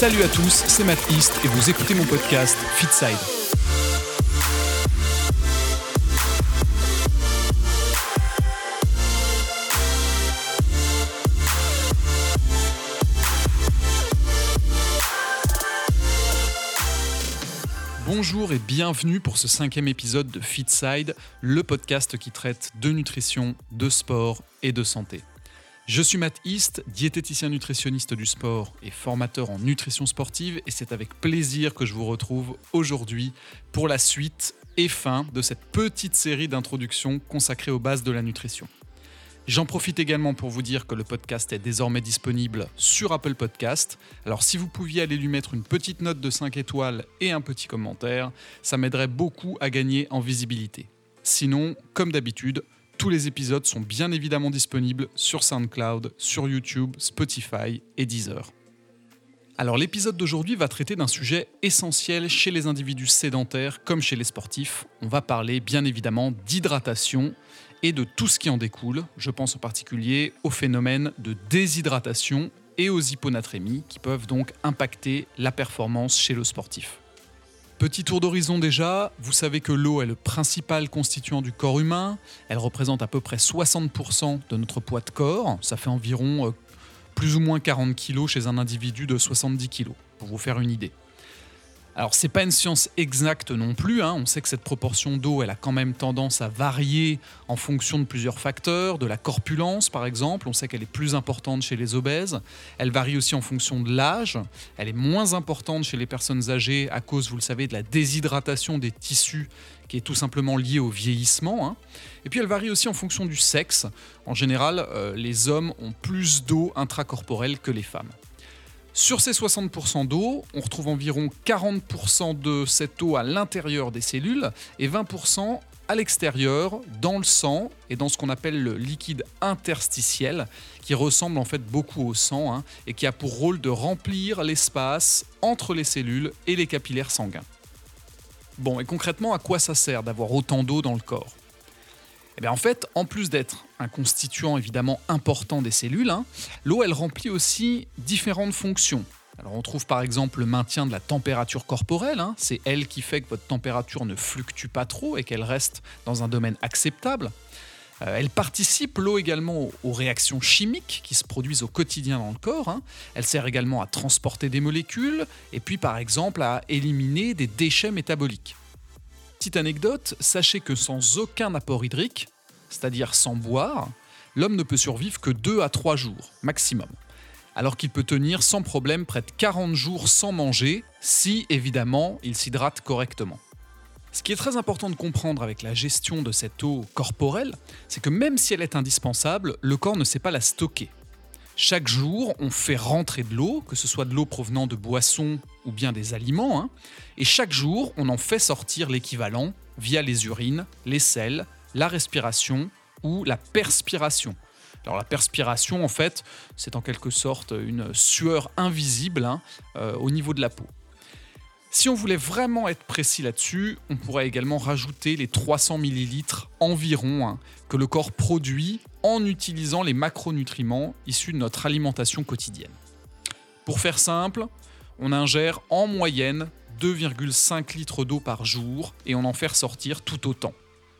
Salut à tous, c'est Matt East et vous écoutez mon podcast Fitside. Bonjour et bienvenue pour ce cinquième épisode de Fitside, le podcast qui traite de nutrition, de sport et de santé. Je suis Matt East, diététicien nutritionniste du sport et formateur en nutrition sportive et c'est avec plaisir que je vous retrouve aujourd'hui pour la suite et fin de cette petite série d'introductions consacrée aux bases de la nutrition. J'en profite également pour vous dire que le podcast est désormais disponible sur Apple Podcast. Alors si vous pouviez aller lui mettre une petite note de 5 étoiles et un petit commentaire, ça m'aiderait beaucoup à gagner en visibilité. Sinon, comme d'habitude, tous les épisodes sont bien évidemment disponibles sur SoundCloud, sur YouTube, Spotify et Deezer. Alors l'épisode d'aujourd'hui va traiter d'un sujet essentiel chez les individus sédentaires comme chez les sportifs. On va parler bien évidemment d'hydratation et de tout ce qui en découle. Je pense en particulier au phénomène de déshydratation et aux hyponatrémies qui peuvent donc impacter la performance chez le sportif. Petit tour d'horizon déjà, vous savez que l'eau est le principal constituant du corps humain. Elle représente à peu près 60% de notre poids de corps. Ça fait environ euh, plus ou moins 40 kg chez un individu de 70 kg, pour vous faire une idée. Alors c'est pas une science exacte non plus, hein. on sait que cette proportion d'eau elle a quand même tendance à varier en fonction de plusieurs facteurs, de la corpulence par exemple, on sait qu'elle est plus importante chez les obèses, elle varie aussi en fonction de l'âge, elle est moins importante chez les personnes âgées à cause, vous le savez, de la déshydratation des tissus qui est tout simplement liée au vieillissement, hein. et puis elle varie aussi en fonction du sexe, en général euh, les hommes ont plus d'eau intracorporelle que les femmes. Sur ces 60% d'eau, on retrouve environ 40% de cette eau à l'intérieur des cellules et 20% à l'extérieur, dans le sang et dans ce qu'on appelle le liquide interstitiel, qui ressemble en fait beaucoup au sang hein, et qui a pour rôle de remplir l'espace entre les cellules et les capillaires sanguins. Bon, et concrètement, à quoi ça sert d'avoir autant d'eau dans le corps? Eh en fait, en plus d'être un constituant évidemment important des cellules, hein, l'eau elle remplit aussi différentes fonctions. On trouve par exemple le maintien de la température corporelle, hein. c'est elle qui fait que votre température ne fluctue pas trop et qu'elle reste dans un domaine acceptable. Euh, elle participe, l'eau également, aux, réactions chimiques qui se produisent au quotidien dans le corps. Hein. Elle sert également à transporter des molécules et puis par exemple à éliminer des déchets métaboliques. Petite anecdote, sachez que sans aucun apport hydrique, c'est-à-dire sans boire, l'homme ne peut survivre que 2 à 3 jours maximum. Alors qu'il peut tenir sans problème près de 40 jours sans manger, si évidemment il s'hydrate correctement. Ce qui est très important de comprendre avec la gestion de cette eau corporelle, c'est que même si elle est indispensable, le corps ne sait pas la stocker. Chaque jour, on fait rentrer de l'eau, que ce soit de l'eau provenant de boissons ou bien des aliments, hein, et chaque jour, on en fait sortir l'équivalent via les urines, les selles, la respiration ou la perspiration. Alors la perspiration, en fait, c'est en quelque sorte une sueur invisible hein, euh, au niveau de la peau. Si on voulait vraiment être précis là-dessus, on pourrait également rajouter les 300 ml environ hein, que le corps produit en utilisant les macronutriments issus de notre alimentation quotidienne. Pour faire simple, on ingère en moyenne 2,5 litres d'eau par jour et on en fait ressortir tout autant.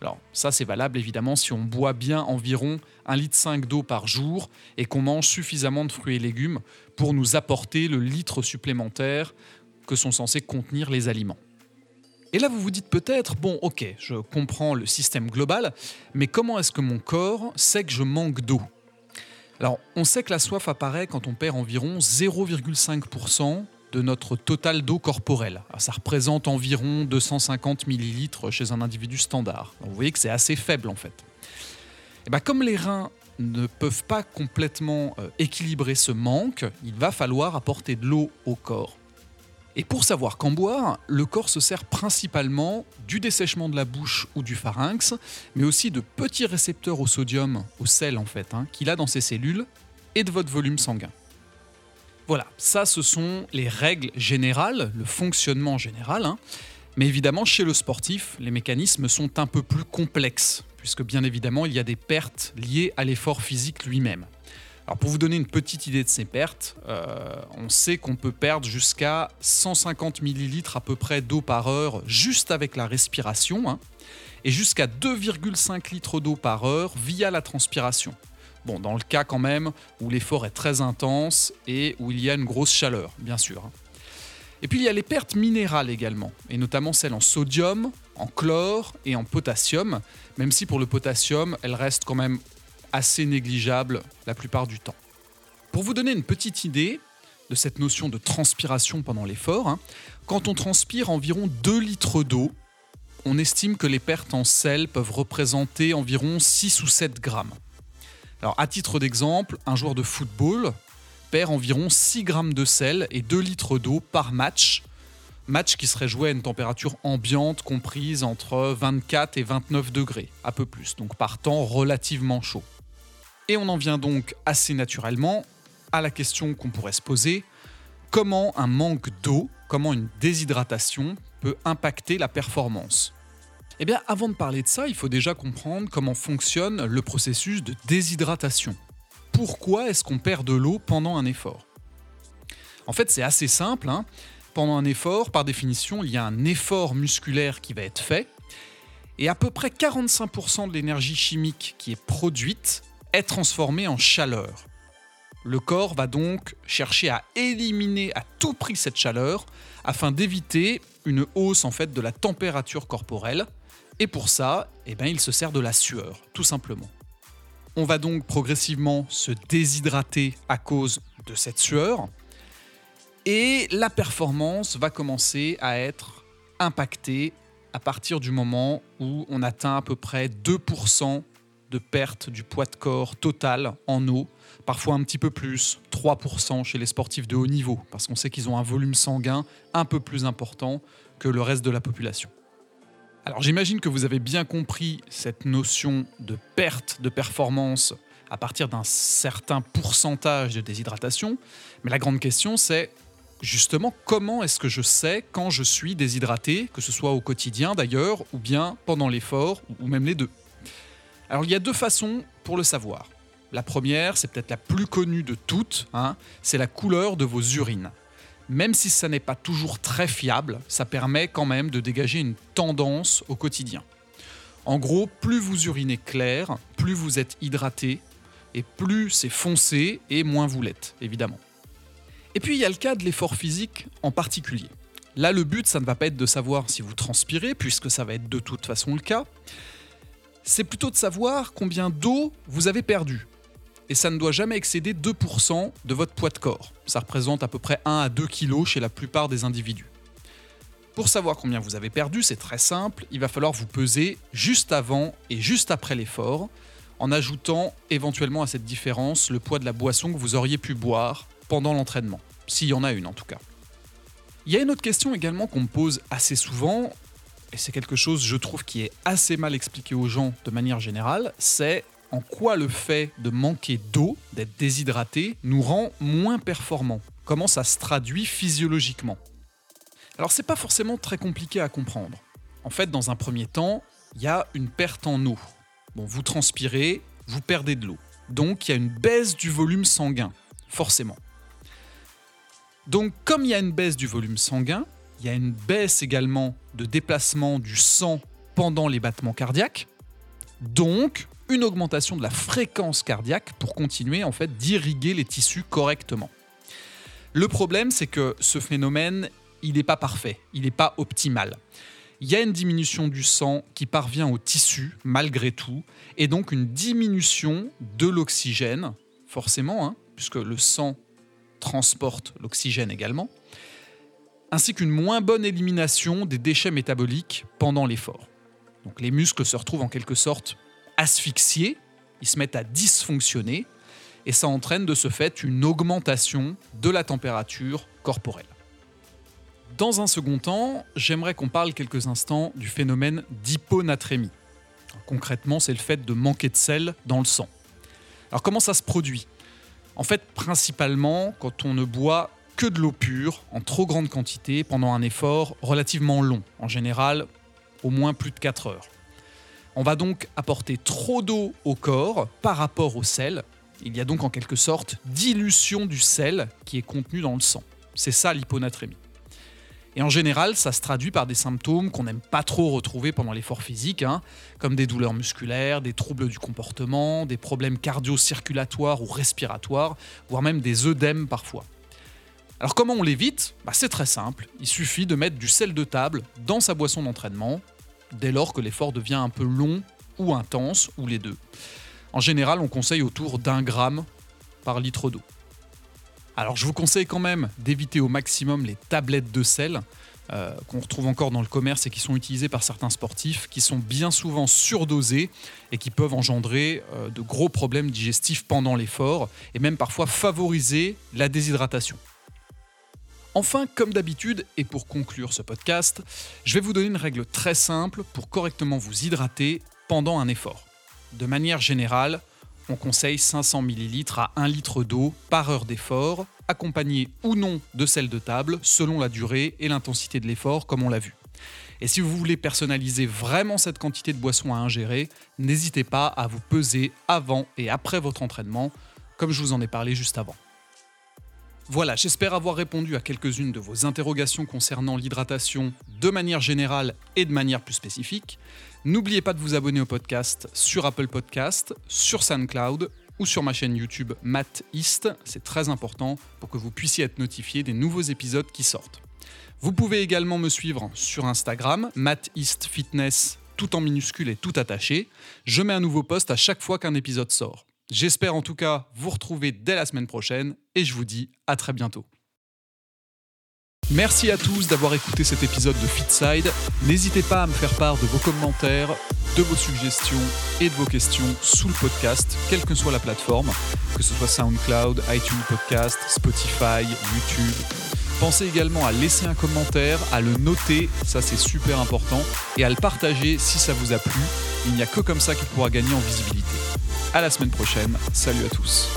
Alors ça c'est valable évidemment si on boit bien environ 1,5 litre d'eau par jour et qu'on mange suffisamment de fruits et légumes pour nous apporter le litre supplémentaire que sont censés contenir les aliments. Et là, vous vous dites peut-être, bon, ok, je comprends le système global, mais comment est-ce que mon corps sait que je manque d'eau? Alors, on sait que la soif apparaît quand on perd environ 0,5% de notre total d'eau corporelle. ça représente environ 250 millilitres chez un individu standard. vous voyez que c'est assez faible en fait. Et bien, comme les reins ne peuvent pas complètement euh, équilibrer ce manque, il va falloir apporter de l'eau au corps. Et pour savoir qu'en boire, le corps se sert principalement du dessèchement de la bouche ou du pharynx, mais aussi de petits récepteurs au sodium, au sel en fait, hein, qu'il a dans ses cellules, et de votre volume sanguin. Voilà, ça ce sont les règles générales, le fonctionnement général. Hein. Mais évidemment, chez le sportif, les mécanismes sont un peu plus complexes, puisque bien évidemment, il y a des pertes liées à l'effort physique lui-même. Alors pour vous donner une petite idée de ces pertes, euh, on sait qu'on peut perdre jusqu'à 150 ml à peu près d'eau par heure juste avec la respiration, hein, et jusqu'à 2,5 litres d'eau par heure via la transpiration. Bon, dans le cas quand même où l'effort est très intense et où il y a une grosse chaleur, bien sûr. Hein. Et puis il y a les pertes minérales également, et notamment celles en sodium, en chlore et en potassium, même si pour le potassium, elles restent quand même assez négligeables la plupart du temps. Pour vous donner une petite idée de cette notion de transpiration pendant l'effort, hein, quand on transpire environ 2 litres d'eau, on estime que les pertes en sel peuvent représenter environ 6 ou 7 grammes. Alors à titre d'exemple, un joueur de football perd environ 6 grammes de sel et 2 litres d'eau par match. Match qui serait joué à une température ambiante comprise entre 24 et 29 degrés, à peu plus, donc par temps relativement chaud. Et on en vient donc assez naturellement à la question qu'on pourrait se poser, comment un manque d'eau, comment une déshydratation peut impacter la performance? Eh bien avant de parler de ça, il faut déjà comprendre comment fonctionne le processus de déshydratation pourquoi est-ce qu'on perd de l'eau pendant un effort? En fait, c'est assez simple. Hein. Pendant un effort, par définition, il y a un effort musculaire qui va être fait, et à peu près 45% de l'énergie chimique qui est produite est transformée en chaleur. Le corps va donc chercher à éliminer à tout prix cette chaleur afin d'éviter une hausse en fait de la température corporelle. Et pour ça, eh ben, il se sert de la sueur, tout simplement. On va donc progressivement se déshydrater à cause de cette sueur et la performance va commencer à être impactée à partir du moment où on atteint à peu près 2% de perte du poids de corps total en eau, parfois un petit peu plus, 3% chez les sportifs de haut niveau, parce qu'on sait qu'ils ont un volume sanguin un peu plus important que le reste de la population. Alors j'imagine que vous avez bien compris cette notion de perte de performance à partir d'un certain pourcentage de déshydratation, mais la grande question c'est justement comment est-ce que je sais quand je suis déshydraté, que ce soit au quotidien d'ailleurs, ou bien pendant l'effort, ou même les deux? Alors il y a deux façons pour le savoir. La première, c'est peut-être la plus connue de toutes, hein, c'est la couleur de vos urines même si ça n'est pas toujours très fiable, ça permet quand même de dégager une tendance au quotidien. En gros, plus vous urinez clair, plus vous êtes hydraté, et plus c'est foncé et moins vous l'êtes, évidemment. Et puis il y a le cas de l'effort physique en particulier. Là, le but, ça ne va pas être de savoir si vous transpirez, puisque ça va être de toute façon le cas. C'est plutôt de savoir combien d'eau vous avez perdu et ça ne doit jamais excéder 2% de votre poids de corps. Ça représente à peu près 1 à 2 kg chez la plupart des individus. Pour savoir combien vous avez perdu, c'est très simple, il va falloir vous peser juste avant et juste après l'effort, en ajoutant éventuellement à cette différence le poids de la boisson que vous auriez pu boire pendant l'entraînement, s'il y en a une en tout cas. Il y a une autre question également qu'on me pose assez souvent, et c'est quelque chose je trouve qui est assez mal expliqué aux gens de manière générale, c'est en quoi le fait de manquer d'eau, d'être déshydraté, nous rend moins performants Comment ça se traduit physiologiquement Alors c'est pas forcément très compliqué à comprendre. En fait, dans un premier temps, il y a une perte en eau. Bon, vous transpirez, vous perdez de l'eau. Donc il y a une baisse du volume sanguin, forcément. Donc comme il y a une baisse du volume sanguin, il y a une baisse également de déplacement du sang pendant les battements cardiaques. Donc une augmentation de la fréquence cardiaque pour continuer en fait d'irriguer les tissus correctement. Le problème, c'est que ce phénomène, il n'est pas parfait, il n'est pas optimal. Il y a une diminution du sang qui parvient au tissu malgré tout, et donc une diminution de l'oxygène, forcément, hein, puisque le sang transporte l'oxygène également, ainsi qu'une moins bonne élimination des déchets métaboliques pendant l'effort. Donc les muscles se retrouvent en quelque sorte asphyxiés, ils se mettent à dysfonctionner, et ça entraîne de ce fait une augmentation de la température corporelle. Dans un second temps, j'aimerais qu'on parle quelques instants du phénomène d'hyponatrémie. Concrètement, c'est le fait de manquer de sel dans le sang. Alors comment ça se produit? En fait, principalement quand on ne boit que de l'eau pure en trop grande quantité pendant un effort relativement long, en général au moins plus de 4 heures. On va donc apporter trop d'eau au corps par rapport au sel, Il y a donc en quelque sorte dilution du sel qui est contenu dans le sang. C'est ça l'hyponatrémie. Et en général, ça se traduit par des symptômes qu'on n'aime pas trop retrouver pendant l'effort physique, hein, comme des douleurs musculaires, des troubles du comportement, des problèmes cardio-circulatoires ou respiratoires, voire même des œdèmes parfois. Alors comment on l'évite? Bah, C'est très simple, il suffit de mettre du sel de table dans sa boisson d'entraînement, dès lors que l'effort devient un peu long ou intense, ou les deux. En général, on conseille autour d'un gramme par litre d'eau. Alors je vous conseille quand même d'éviter au maximum les tablettes de sel euh, qu'on retrouve encore dans le commerce et qui sont utilisées par certains sportifs, qui sont bien souvent surdosées et qui peuvent engendrer euh, de gros problèmes digestifs pendant l'effort et même parfois favoriser la déshydratation. Enfin, comme d'habitude, et pour conclure ce podcast, je vais vous donner une règle très simple pour correctement vous hydrater pendant un effort. De manière générale, on conseille 500 ml à 1 litre d'eau par heure d'effort, accompagné ou non de sel de table, selon la durée et l'intensité de l'effort, comme on l'a vu. Et si vous voulez personnaliser vraiment cette quantité de boisson à ingérer, n'hésitez pas à vous peser avant et après votre entraînement, comme je vous en ai parlé juste avant. Voilà, j'espère avoir répondu à quelques-unes de vos interrogations concernant l'hydratation de manière générale et de manière plus spécifique. N'oubliez pas de vous abonner au podcast sur Apple Podcast, sur SoundCloud ou sur ma chaîne YouTube Matt East. C'est très important pour que vous puissiez être notifié des nouveaux épisodes qui sortent. Vous pouvez également me suivre sur Instagram, Matt East Fitness, tout en minuscule et tout attaché. Je mets un nouveau post à chaque fois qu'un épisode sort. J'espère en tout cas vous retrouver dès la semaine prochaine et je vous dis à très bientôt. Merci à tous d'avoir écouté cet épisode de Fitside. N'hésitez pas à me faire part de vos commentaires, de vos suggestions et de vos questions sous le podcast, quelle que soit la plateforme, que ce soit SoundCloud, iTunes Podcast, Spotify, YouTube. Pensez également à laisser un commentaire, à le noter, ça c'est super important, et à le partager si ça vous a plu. Il n'y a que comme ça qu'il pourra gagner en visibilité. À la semaine prochaine, salut à tous.